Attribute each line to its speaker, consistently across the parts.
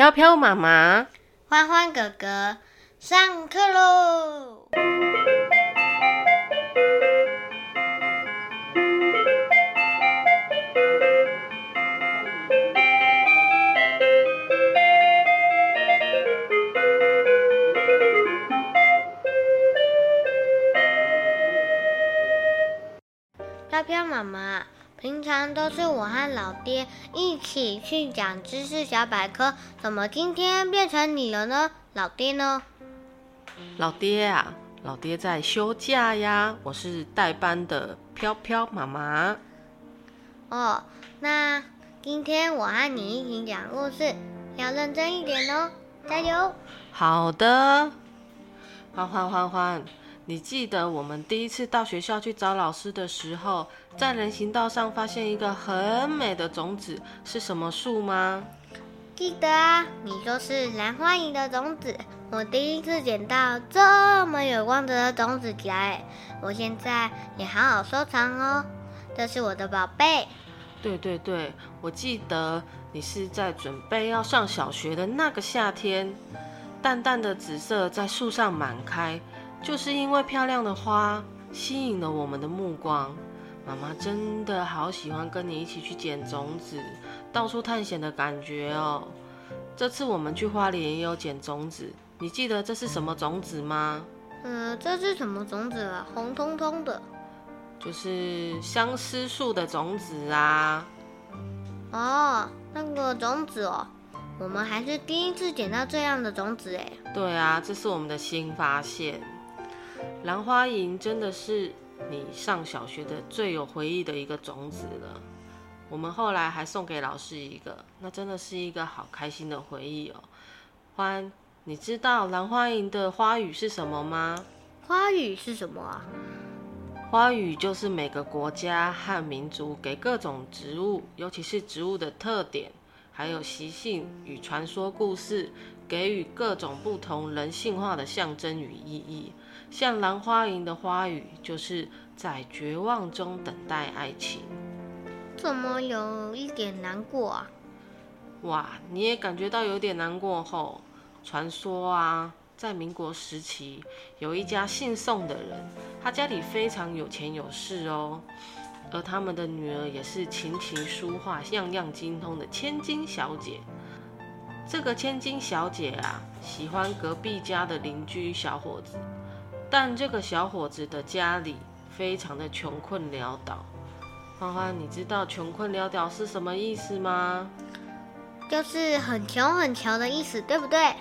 Speaker 1: 飘飘妈妈，
Speaker 2: 欢欢哥哥，上课喽！飘飘妈妈，平常都是我和老爹一起去讲知识小百科，怎么今天变成你了呢？老爹呢？
Speaker 1: 老爹啊，老爹在休假呀，我是代班的飘飘妈妈。
Speaker 2: 哦，那今天我和你一起讲故事，要认真一点哦，加油！
Speaker 1: 好的，欢欢欢欢，你记得我们第一次到学校去找老师的时候，在人行道上发现一个很美的种子，是什么树吗？
Speaker 2: 记得啊，你说是蓝花楹的种子。我第一次捡到这么有光泽的种子夹，哎，我现在也好好收藏哦，这是我的宝贝。
Speaker 1: 对对对，我记得你是在准备要上小学的那个夏天，淡淡的紫色在树上满开，就是因为漂亮的花吸引了我们的目光。妈妈真的好喜欢跟你一起去捡种子，到处探险的感觉哦。这次我们去花莲也有捡种子。你记得这是什么种子吗？
Speaker 2: 嗯，这是什么种子啊？红彤彤的，
Speaker 1: 就是相思树的种子啊。
Speaker 2: 哦，那个种子哦，我们还是第一次捡到这样的种子哎。
Speaker 1: 对啊，这是我们的新发现。兰花楹真的是你上小学的最有回忆的一个种子了。我们后来还送给老师一个，那真的是一个好开心的回忆哦。欢。你知道兰花楹的花语是什么吗？
Speaker 2: 花语是什么啊？
Speaker 1: 花语就是每个国家和民族给各种植物，尤其是植物的特点，还有习性与传说故事，给予各种不同人性化的象征与意义。像兰花楹的花语，就是在绝望中等待爱情。
Speaker 2: 怎么有一点难过啊？
Speaker 1: 哇，你也感觉到有点难过后。传说啊，在民国时期，有一家姓宋的人，他家里非常有钱有势哦，而他们的女儿也是琴棋书画样样精通的千金小姐。这个千金小姐啊，喜欢隔壁家的邻居小伙子，但这个小伙子的家里非常的穷困潦倒。欢欢，你知道穷困潦倒是什么意思吗？
Speaker 2: 就是很穷很穷的意思，对不对？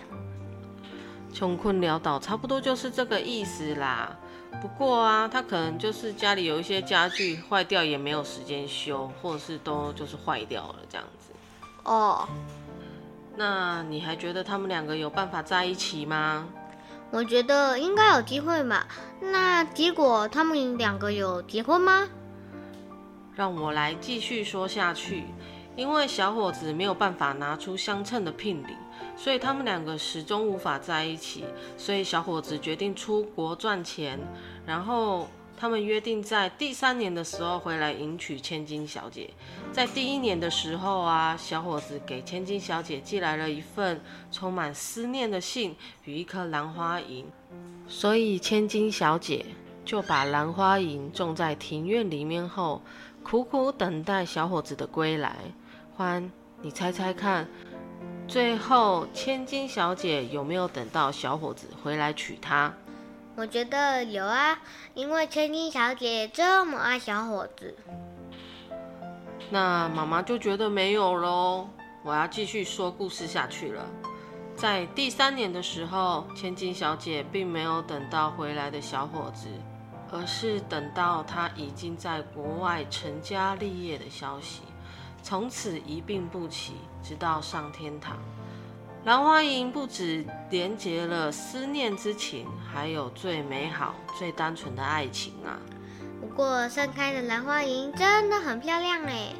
Speaker 1: 穷困潦倒，差不多就是这个意思啦。不过啊，他可能就是家里有一些家具坏掉，也没有时间修，或者是都就是坏掉了这样子。
Speaker 2: 哦，
Speaker 1: 那你还觉得他们两个有办法在一起吗？
Speaker 2: 我觉得应该有机会嘛。那结果他们两个有结婚吗？
Speaker 1: 让我来继续说下去。因为小伙子没有办法拿出相称的聘礼，所以他们两个始终无法在一起。所以小伙子决定出国赚钱，然后他们约定在第三年的时候回来迎娶千金小姐。在第一年的时候啊，小伙子给千金小姐寄来了一份充满思念的信与一颗兰花楹，所以千金小姐就把兰花楹种在庭院里面后，苦苦等待小伙子的归来。欢，你猜猜看，最后千金小姐有没有等到小伙子回来娶她？
Speaker 2: 我觉得有啊，因为千金小姐这么爱小伙子。
Speaker 1: 那妈妈就觉得没有喽。我要继续说故事下去了。在第三年的时候，千金小姐并没有等到回来的小伙子，而是等到他已经在国外成家立业的消息。从此一病不起，直到上天堂。兰花楹不止连结了思念之情，还有最美好、最单纯的爱情啊！
Speaker 2: 不过盛开的兰花楹真的很漂亮哎。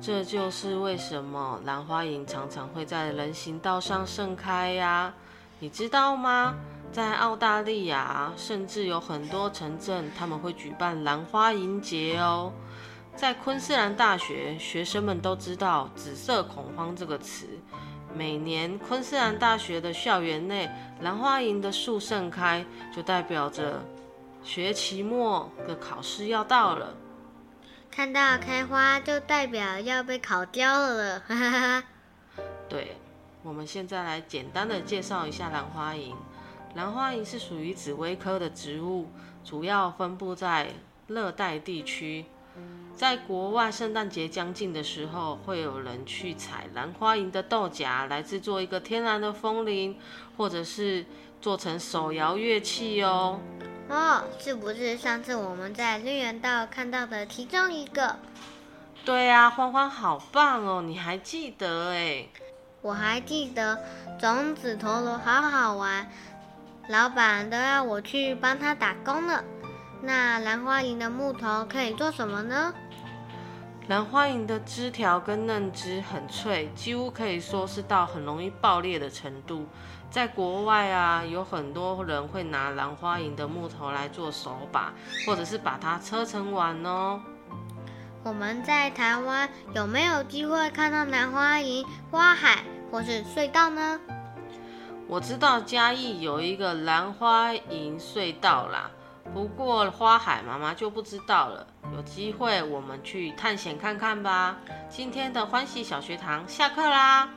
Speaker 1: 这就是为什么兰花楹常常会在人行道上盛开呀？你知道吗？在澳大利亚，甚至有很多城镇他们会举办兰花楹节哦。在昆士兰大学，学生们都知道“紫色恐慌”这个词，每年昆士兰大学的校园内兰花楹的树盛开，就代表着学期末的考试要到了。
Speaker 2: 看到开花就代表要被烤焦了，哈哈哈。
Speaker 1: 对，我们现在来简单的介绍一下兰花楹。兰花楹是属于紫薇科的植物，主要分布在热带地区。在国外，圣诞节将近的时候，会有人去采兰花楹的豆荚来制作一个天然的风铃，或者是做成手摇乐器哦。
Speaker 2: 哦，是不是上次我们在绿园道看到的其中一个？
Speaker 1: 对呀，欢欢好棒哦，你还记得哎？
Speaker 2: 我还记得种子陀螺好好玩，老板都要我去帮他打工了。那兰花楹的木头可以做什么呢？
Speaker 1: 兰花楹的枝条跟嫩枝很脆，几乎可以说是到很容易爆裂的程度。在国外啊，有很多人会拿兰花楹的木头来做手把，或者是把它车成碗哦。
Speaker 2: 我们在台湾有没有机会看到兰花楹花海或是隧道呢？
Speaker 1: 我知道嘉义有一个兰花楹隧道啦。不过花海妈妈就不知道了，有机会我们去探险看看吧。今天的欢喜小学堂下课啦！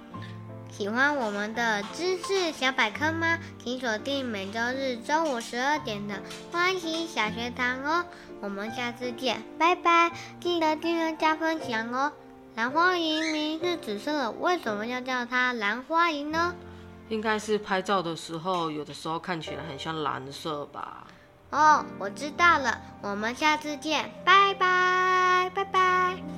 Speaker 2: 喜欢我们的知识小百科吗？请锁定每周日中午十二点的欢喜小学堂哦。我们下次见，拜拜！记得订阅加分享哦。兰花楹明是紫色的，为什么要叫它兰花楹呢？
Speaker 1: 应该是拍照的时候，有的时候看起来很像蓝色吧。
Speaker 2: 哦，我知道了，我们下次见，拜拜，拜拜。